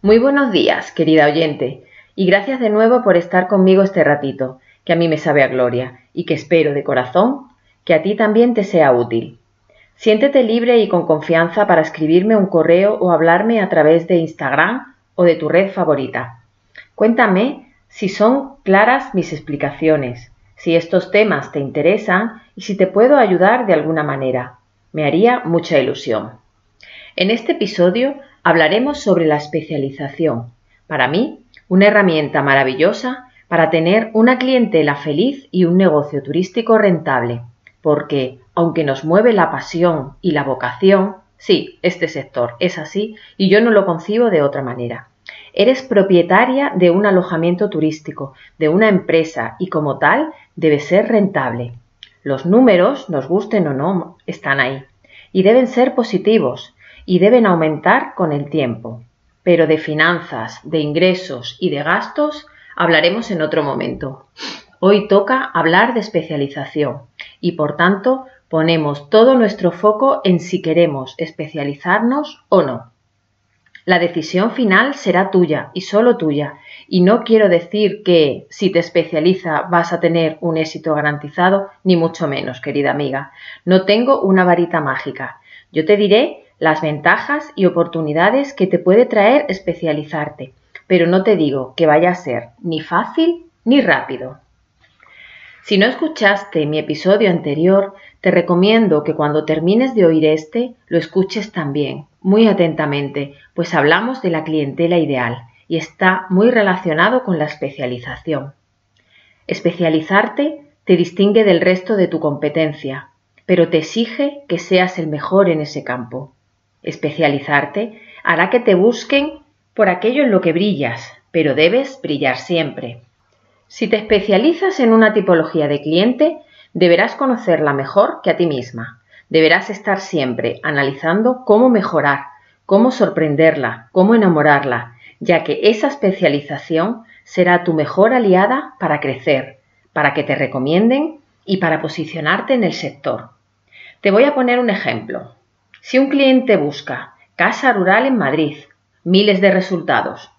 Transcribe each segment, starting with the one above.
Muy buenos días, querida oyente, y gracias de nuevo por estar conmigo este ratito, que a mí me sabe a gloria, y que espero de corazón que a ti también te sea útil. Siéntete libre y con confianza para escribirme un correo o hablarme a través de Instagram o de tu red favorita. Cuéntame si son claras mis explicaciones, si estos temas te interesan y si te puedo ayudar de alguna manera. Me haría mucha ilusión. En este episodio hablaremos sobre la especialización. Para mí, una herramienta maravillosa para tener una clientela feliz y un negocio turístico rentable, porque aunque nos mueve la pasión y la vocación, sí, este sector es así y yo no lo concibo de otra manera. Eres propietaria de un alojamiento turístico, de una empresa y como tal debe ser rentable. Los números, nos gusten o no, están ahí y deben ser positivos y deben aumentar con el tiempo. Pero de finanzas, de ingresos y de gastos hablaremos en otro momento. Hoy toca hablar de especialización y por tanto ponemos todo nuestro foco en si queremos especializarnos o no. La decisión final será tuya y solo tuya, y no quiero decir que si te especializa vas a tener un éxito garantizado, ni mucho menos, querida amiga. No tengo una varita mágica. Yo te diré las ventajas y oportunidades que te puede traer especializarte, pero no te digo que vaya a ser ni fácil ni rápido. Si no escuchaste mi episodio anterior, te recomiendo que cuando termines de oír este, lo escuches también, muy atentamente, pues hablamos de la clientela ideal y está muy relacionado con la especialización. Especializarte te distingue del resto de tu competencia, pero te exige que seas el mejor en ese campo. Especializarte hará que te busquen por aquello en lo que brillas, pero debes brillar siempre. Si te especializas en una tipología de cliente, deberás conocerla mejor que a ti misma. Deberás estar siempre analizando cómo mejorar, cómo sorprenderla, cómo enamorarla, ya que esa especialización será tu mejor aliada para crecer, para que te recomienden y para posicionarte en el sector. Te voy a poner un ejemplo. Si un cliente busca casa rural en Madrid, miles de resultados.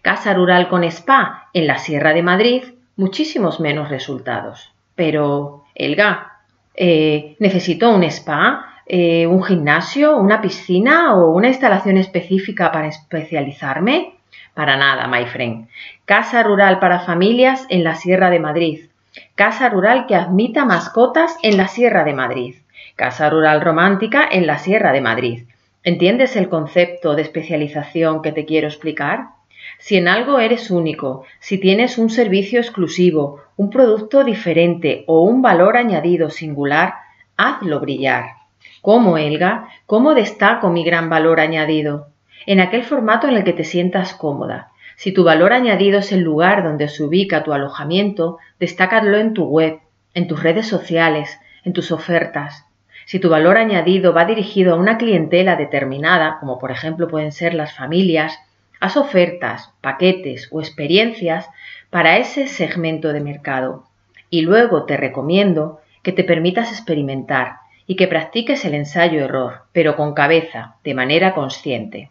Casa rural con spa en la Sierra de Madrid, muchísimos menos resultados. Pero, Elga, eh, ¿necesito un spa, eh, un gimnasio, una piscina o una instalación específica para especializarme? Para nada, my friend. Casa rural para familias en la Sierra de Madrid. Casa rural que admita mascotas en la Sierra de Madrid. Casa Rural Romántica en la Sierra de Madrid. ¿Entiendes el concepto de especialización que te quiero explicar? Si en algo eres único, si tienes un servicio exclusivo, un producto diferente o un valor añadido singular, hazlo brillar. ¿Cómo, Elga? ¿Cómo destaco mi gran valor añadido? En aquel formato en el que te sientas cómoda. Si tu valor añadido es el lugar donde se ubica tu alojamiento, destácalo en tu web, en tus redes sociales, en tus ofertas. Si tu valor añadido va dirigido a una clientela determinada, como por ejemplo pueden ser las familias, haz ofertas, paquetes o experiencias para ese segmento de mercado. Y luego te recomiendo que te permitas experimentar y que practiques el ensayo-error, pero con cabeza, de manera consciente.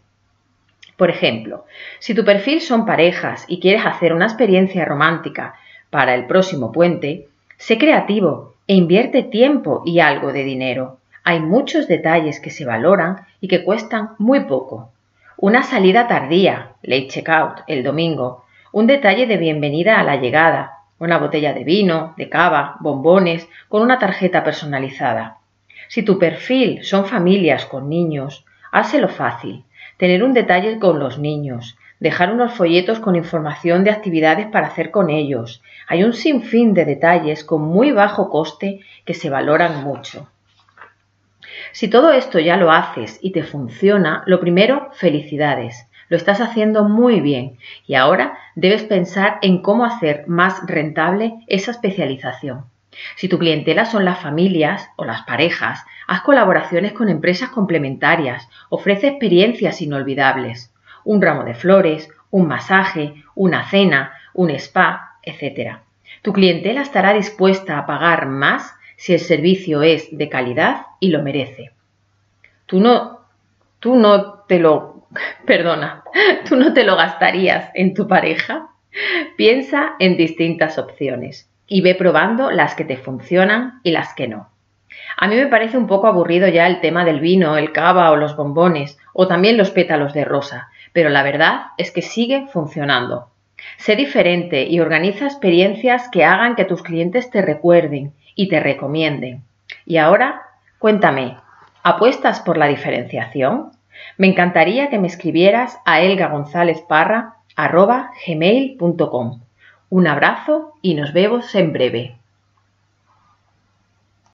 Por ejemplo, si tu perfil son parejas y quieres hacer una experiencia romántica para el próximo puente, sé creativo e invierte tiempo y algo de dinero. Hay muchos detalles que se valoran y que cuestan muy poco. Una salida tardía, late checkout, el domingo, un detalle de bienvenida a la llegada, una botella de vino, de cava, bombones, con una tarjeta personalizada. Si tu perfil son familias con niños, házelo fácil. Tener un detalle con los niños, dejar unos folletos con información de actividades para hacer con ellos. Hay un sinfín de detalles con muy bajo coste que se valoran mucho. Si todo esto ya lo haces y te funciona, lo primero, felicidades. Lo estás haciendo muy bien y ahora debes pensar en cómo hacer más rentable esa especialización. Si tu clientela son las familias o las parejas, haz colaboraciones con empresas complementarias, ofrece experiencias inolvidables un ramo de flores, un masaje, una cena, un spa, etc. Tu clientela estará dispuesta a pagar más si el servicio es de calidad y lo merece. Tú no, tú no te lo perdona, ¿tú no te lo gastarías en tu pareja? Piensa en distintas opciones y ve probando las que te funcionan y las que no. A mí me parece un poco aburrido ya el tema del vino, el cava o los bombones, o también los pétalos de rosa, pero la verdad es que sigue funcionando. Sé diferente y organiza experiencias que hagan que tus clientes te recuerden y te recomienden. Y ahora, cuéntame, ¿apuestas por la diferenciación? Me encantaría que me escribieras a elgagonzalezparra.gmail.com. Un abrazo y nos vemos en breve.